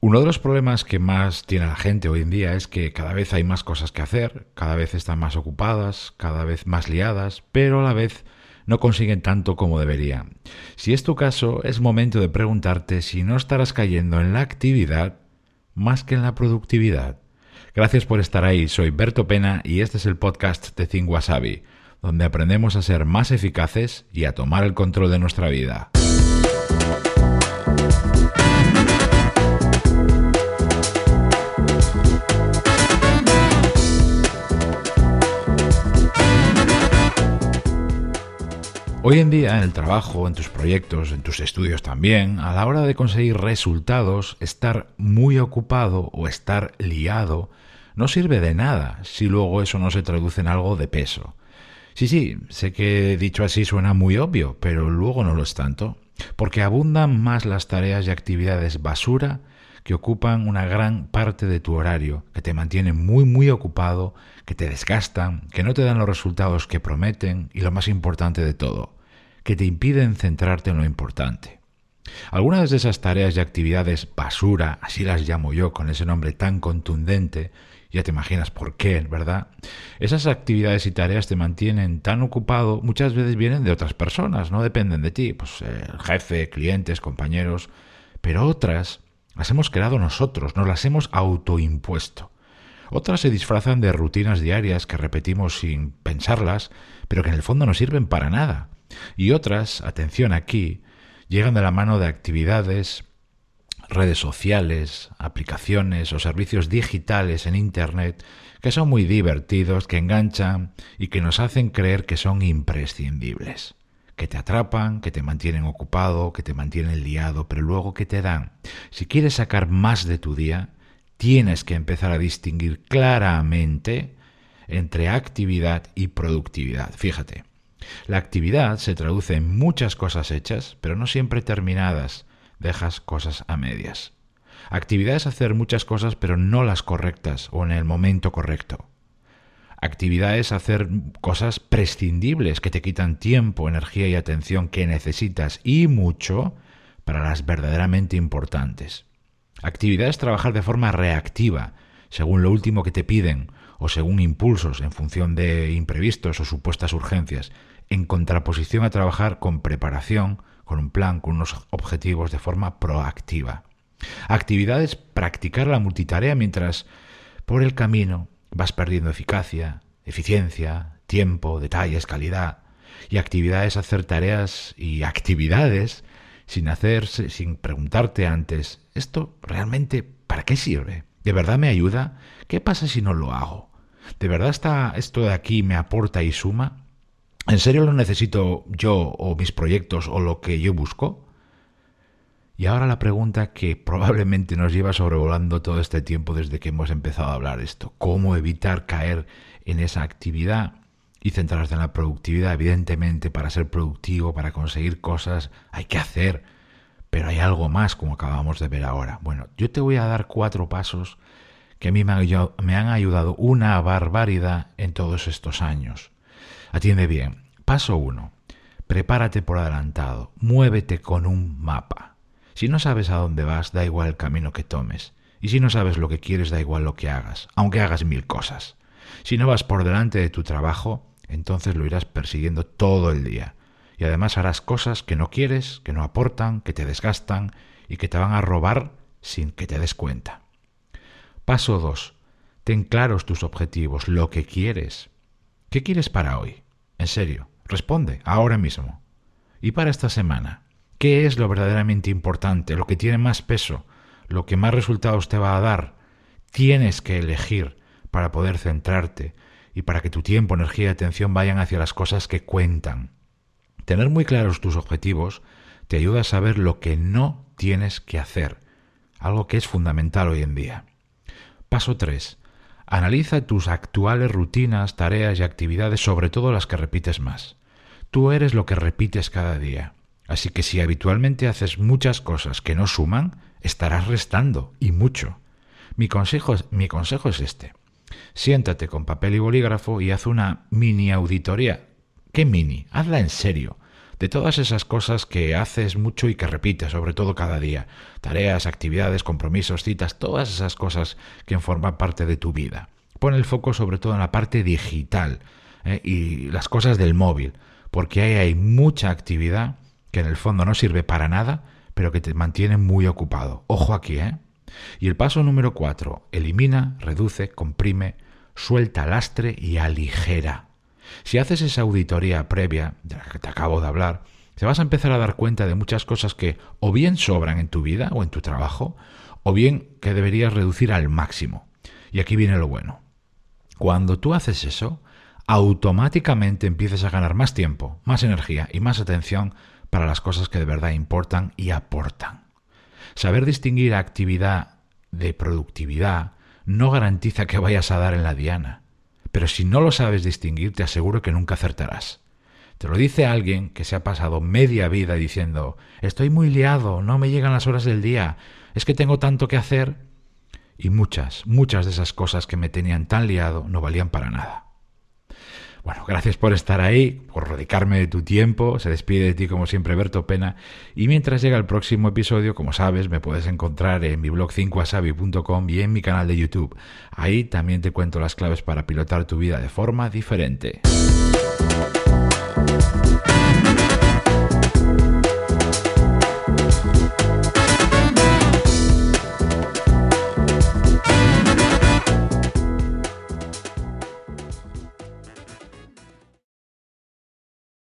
Uno de los problemas que más tiene la gente hoy en día es que cada vez hay más cosas que hacer, cada vez están más ocupadas, cada vez más liadas, pero a la vez no consiguen tanto como deberían. Si es tu caso, es momento de preguntarte si no estarás cayendo en la actividad más que en la productividad. Gracias por estar ahí, soy Berto Pena y este es el podcast de Think donde aprendemos a ser más eficaces y a tomar el control de nuestra vida. Hoy en día en el trabajo, en tus proyectos, en tus estudios también, a la hora de conseguir resultados, estar muy ocupado o estar liado no sirve de nada si luego eso no se traduce en algo de peso. Sí, sí, sé que dicho así suena muy obvio, pero luego no lo es tanto, porque abundan más las tareas y actividades basura que ocupan una gran parte de tu horario, que te mantienen muy muy ocupado, que te desgastan, que no te dan los resultados que prometen y lo más importante de todo, que te impiden centrarte en lo importante. Algunas de esas tareas y actividades basura, así las llamo yo con ese nombre tan contundente, ya te imaginas por qué, ¿verdad? Esas actividades y tareas te mantienen tan ocupado, muchas veces vienen de otras personas, no dependen de ti, pues eh, el jefe, clientes, compañeros, pero otras las hemos creado nosotros, nos las hemos autoimpuesto. Otras se disfrazan de rutinas diarias que repetimos sin pensarlas, pero que en el fondo no sirven para nada. Y otras, atención aquí, llegan de la mano de actividades, redes sociales, aplicaciones o servicios digitales en Internet que son muy divertidos, que enganchan y que nos hacen creer que son imprescindibles, que te atrapan, que te mantienen ocupado, que te mantienen liado, pero luego que te dan. Si quieres sacar más de tu día, tienes que empezar a distinguir claramente entre actividad y productividad. Fíjate, la actividad se traduce en muchas cosas hechas, pero no siempre terminadas. Dejas cosas a medias. Actividad es hacer muchas cosas, pero no las correctas o en el momento correcto. Actividad es hacer cosas prescindibles que te quitan tiempo, energía y atención que necesitas y mucho para las verdaderamente importantes. Actividad es trabajar de forma reactiva, según lo último que te piden o según impulsos en función de imprevistos o supuestas urgencias, en contraposición a trabajar con preparación, con un plan, con unos objetivos de forma proactiva. Actividad es practicar la multitarea mientras por el camino vas perdiendo eficacia, eficiencia, tiempo, detalles, calidad. Y actividad es hacer tareas y actividades sin hacerse, sin preguntarte antes, ¿esto realmente para qué sirve? ¿De verdad me ayuda? ¿Qué pasa si no lo hago? ¿De verdad está esto de aquí me aporta y suma? ¿En serio lo necesito yo o mis proyectos o lo que yo busco? Y ahora la pregunta que probablemente nos lleva sobrevolando todo este tiempo desde que hemos empezado a hablar esto. ¿Cómo evitar caer en esa actividad y centrarse en la productividad? Evidentemente, para ser productivo, para conseguir cosas, hay que hacer. Pero hay algo más, como acabamos de ver ahora. Bueno, yo te voy a dar cuatro pasos que a mí me han ayudado una barbaridad en todos estos años. Atiende bien. Paso 1. Prepárate por adelantado. Muévete con un mapa. Si no sabes a dónde vas, da igual el camino que tomes. Y si no sabes lo que quieres, da igual lo que hagas, aunque hagas mil cosas. Si no vas por delante de tu trabajo, entonces lo irás persiguiendo todo el día. Y además harás cosas que no quieres, que no aportan, que te desgastan y que te van a robar sin que te des cuenta. Paso 2. Ten claros tus objetivos, lo que quieres. ¿Qué quieres para hoy? En serio, responde, ahora mismo. ¿Y para esta semana? ¿Qué es lo verdaderamente importante, lo que tiene más peso, lo que más resultados te va a dar? Tienes que elegir para poder centrarte y para que tu tiempo, energía y atención vayan hacia las cosas que cuentan. Tener muy claros tus objetivos te ayuda a saber lo que no tienes que hacer, algo que es fundamental hoy en día. Paso 3. Analiza tus actuales rutinas, tareas y actividades, sobre todo las que repites más. Tú eres lo que repites cada día. Así que si habitualmente haces muchas cosas que no suman, estarás restando, y mucho. Mi consejo, mi consejo es este. Siéntate con papel y bolígrafo y haz una mini auditoría. ¿Qué mini? Hazla en serio. De todas esas cosas que haces mucho y que repites, sobre todo cada día. Tareas, actividades, compromisos, citas, todas esas cosas que forman parte de tu vida. Pon el foco sobre todo en la parte digital ¿eh? y las cosas del móvil, porque ahí hay mucha actividad que en el fondo no sirve para nada, pero que te mantiene muy ocupado. Ojo aquí, ¿eh? Y el paso número cuatro, elimina, reduce, comprime, suelta lastre y aligera. Si haces esa auditoría previa, de la que te acabo de hablar, te vas a empezar a dar cuenta de muchas cosas que o bien sobran en tu vida o en tu trabajo, o bien que deberías reducir al máximo. Y aquí viene lo bueno. Cuando tú haces eso, automáticamente empiezas a ganar más tiempo, más energía y más atención para las cosas que de verdad importan y aportan. Saber distinguir actividad de productividad no garantiza que vayas a dar en la diana, pero si no lo sabes distinguir te aseguro que nunca acertarás. Te lo dice alguien que se ha pasado media vida diciendo estoy muy liado, no me llegan las horas del día, es que tengo tanto que hacer y muchas, muchas de esas cosas que me tenían tan liado no valían para nada. Bueno, gracias por estar ahí, por dedicarme de tu tiempo. Se despide de ti como siempre Berto Pena. Y mientras llega el próximo episodio, como sabes, me puedes encontrar en mi blog 5asabi.com y en mi canal de YouTube. Ahí también te cuento las claves para pilotar tu vida de forma diferente.